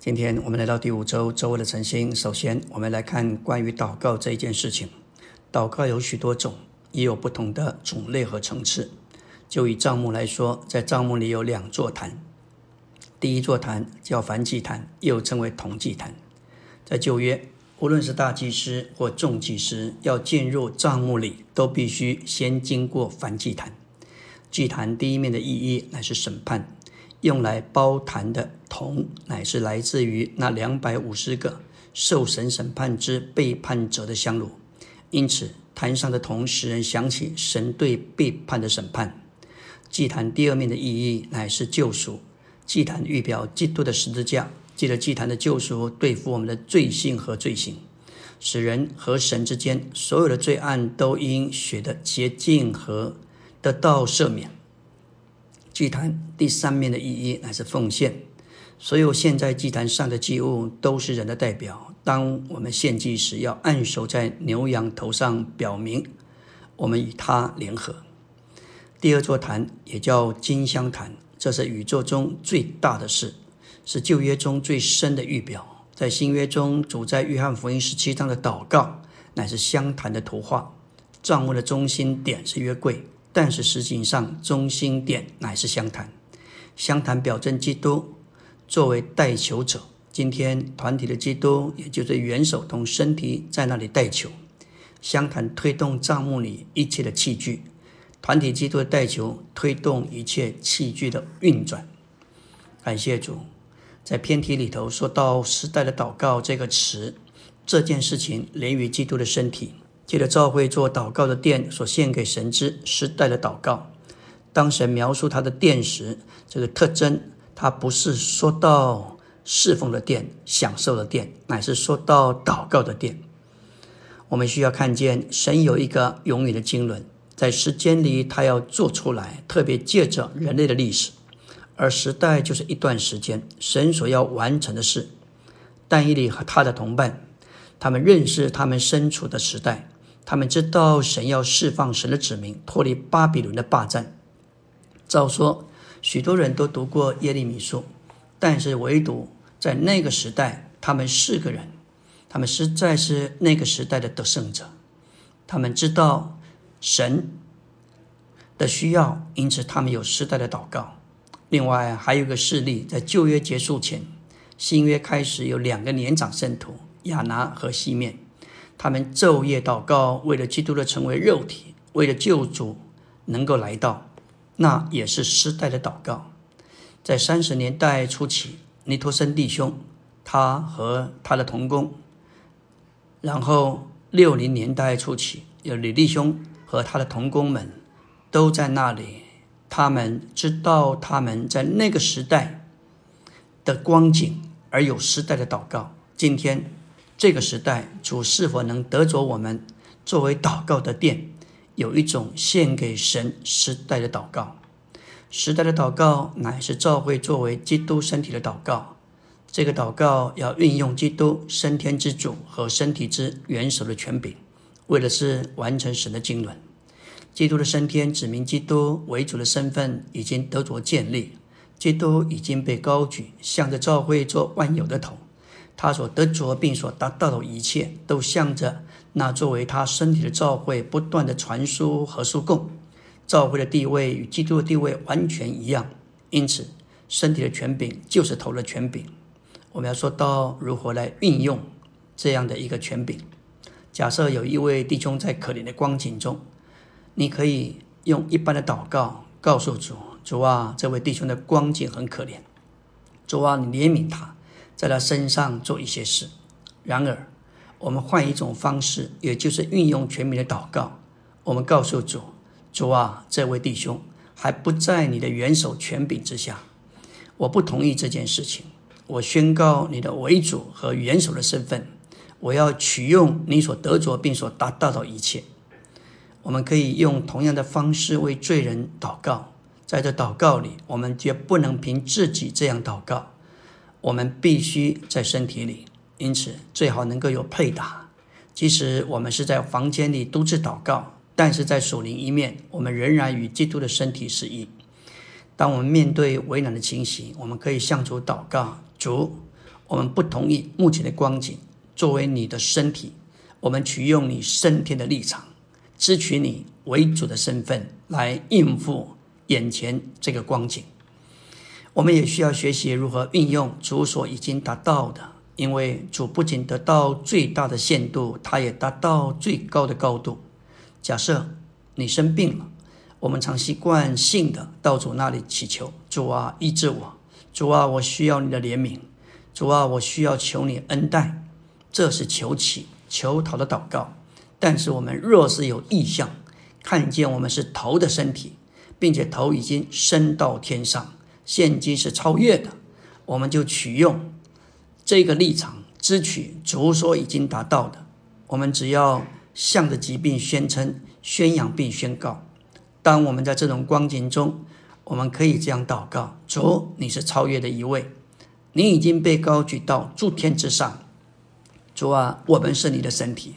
今天我们来到第五周周围的晨星。首先，我们来看关于祷告这一件事情。祷告有许多种，也有不同的种类和层次。就以帐幕来说，在帐幕里有两座坛。第一座坛叫燔祭坛，又称为同祭坛。在旧约，无论是大祭司或众祭司要进入帐幕里，都必须先经过燔祭坛。祭坛第一面的意义乃是审判。用来包坛的铜，乃是来自于那两百五十个受神审判之背叛者的香炉，因此坛上的铜使人想起神对背叛的审判。祭坛第二面的意义乃是救赎，祭坛预表基督的十字架，借着祭坛的救赎对付我们的罪性和罪行，使人和神之间所有的罪案都因血的洁净和得到赦免。祭坛第三面的意义乃是奉献，所有献在祭坛上的祭物都是人的代表。当我们献祭时，要按手在牛羊头上，表明我们与他联合。第二座坛也叫金香坛，这是宇宙中最大的事，是旧约中最深的预表。在新约中，主在约翰福音十七章的祷告乃是香坛的图画，帐幕的中心点是约柜。但是实际上，中心点乃是湘潭。湘潭表征基督作为代求者。今天团体的基督，也就是元首同身体在那里代求。湘潭推动帐幕里一切的器具，团体基督的代求推动一切器具的运转。感谢主，在偏题里头说到“时代的祷告”这个词，这件事情连于基督的身体。借着教会做祷告的殿所献给神之时代的祷告，当神描述他的殿时，这个特征，他不是说到侍奉的殿、享受的殿，乃是说到祷告的殿。我们需要看见神有一个永远的经纶，在时间里他要做出来，特别借着人类的历史，而时代就是一段时间，神所要完成的事。但以理和他的同伴，他们认识他们身处的时代。他们知道神要释放神的子民脱离巴比伦的霸占。照说，许多人都读过耶利米书，但是唯独在那个时代，他们四个人，他们实在是那个时代的得胜者。他们知道神的需要，因此他们有时代的祷告。另外，还有一个事例，在旧约结束前，新约开始有两个年长圣徒亚拿和西面。他们昼夜祷告，为了基督的成为肉体，为了救主能够来到，那也是时代的祷告。在三十年代初期，尼托森弟兄他和他的同工，然后六零年代初期，有李弟兄和他的同工们都在那里。他们知道他们在那个时代的光景，而有时代的祷告。今天。这个时代，主是否能得着我们作为祷告的殿？有一种献给神时代的祷告。时代的祷告乃是教会作为基督身体的祷告。这个祷告要运用基督升天之主和身体之元首的权柄，为的是完成神的经纶。基督的升天指明基督为主的身份已经得着建立，基督已经被高举，向着教会做万有的头。他所得着并所达到的一切，都向着那作为他身体的教会不断的传输和输供。教会的地位与基督的地位完全一样，因此身体的权柄就是头的权柄。我们要说到如何来运用这样的一个权柄。假设有一位弟兄在可怜的光景中，你可以用一般的祷告告诉主：主啊，这位弟兄的光景很可怜，主啊，你怜悯他。在他身上做一些事。然而，我们换一种方式，也就是运用全民的祷告。我们告诉主：“主啊，这位弟兄还不在你的元首权柄之下，我不同意这件事情。我宣告你的为主和元首的身份，我要取用你所得着并所达到的一切。”我们可以用同样的方式为罪人祷告。在这祷告里，我们绝不能凭自己这样祷告。我们必须在身体里，因此最好能够有配搭。即使我们是在房间里独自祷告，但是在属灵一面，我们仍然与基督的身体是一。当我们面对为难的情形，我们可以向主祷告：主，我们不同意目前的光景作为你的身体，我们取用你升天的立场，支取你为主的身份来应付眼前这个光景。我们也需要学习如何运用主所已经达到的，因为主不仅得到最大的限度，他也达到最高的高度。假设你生病了，我们常习惯性的到主那里祈求：“主啊，医治我！主啊，我需要你的怜悯！主啊，我需要求你恩待。”这是求祈、求讨的祷告。但是我们若是有意向，看见我们是头的身体，并且头已经升到天上。现今是超越的，我们就取用这个立场，支取主所已经达到的。我们只要向着疾病宣称、宣扬并宣告。当我们在这种光景中，我们可以这样祷告：主，你是超越的一位，你已经被高举到诸天之上。主啊，我们是你的身体，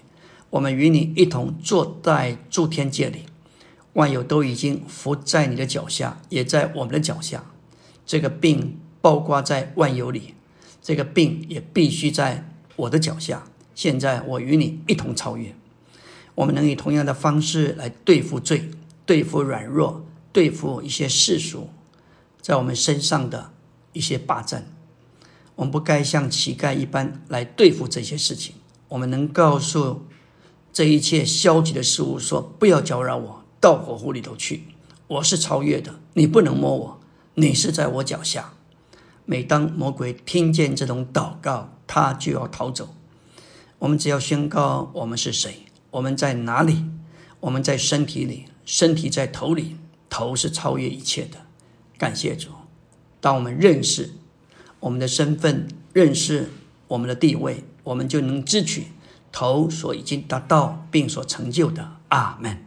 我们与你一同坐在诸天界里，万有都已经伏在你的脚下，也在我们的脚下。这个病包括在万有里，这个病也必须在我的脚下。现在我与你一同超越，我们能以同样的方式来对付罪、对付软弱、对付一些世俗在我们身上的一些霸占。我们不该像乞丐一般来对付这些事情。我们能告诉这一切消极的事物说：“不要搅扰我，到火湖里头去。我是超越的，你不能摸我。”你是在我脚下。每当魔鬼听见这种祷告，他就要逃走。我们只要宣告我们是谁，我们在哪里，我们在身体里，身体在头里，头是超越一切的。感谢主。当我们认识我们的身份，认识我们的地位，我们就能支取头所已经达到并所成就的。阿门。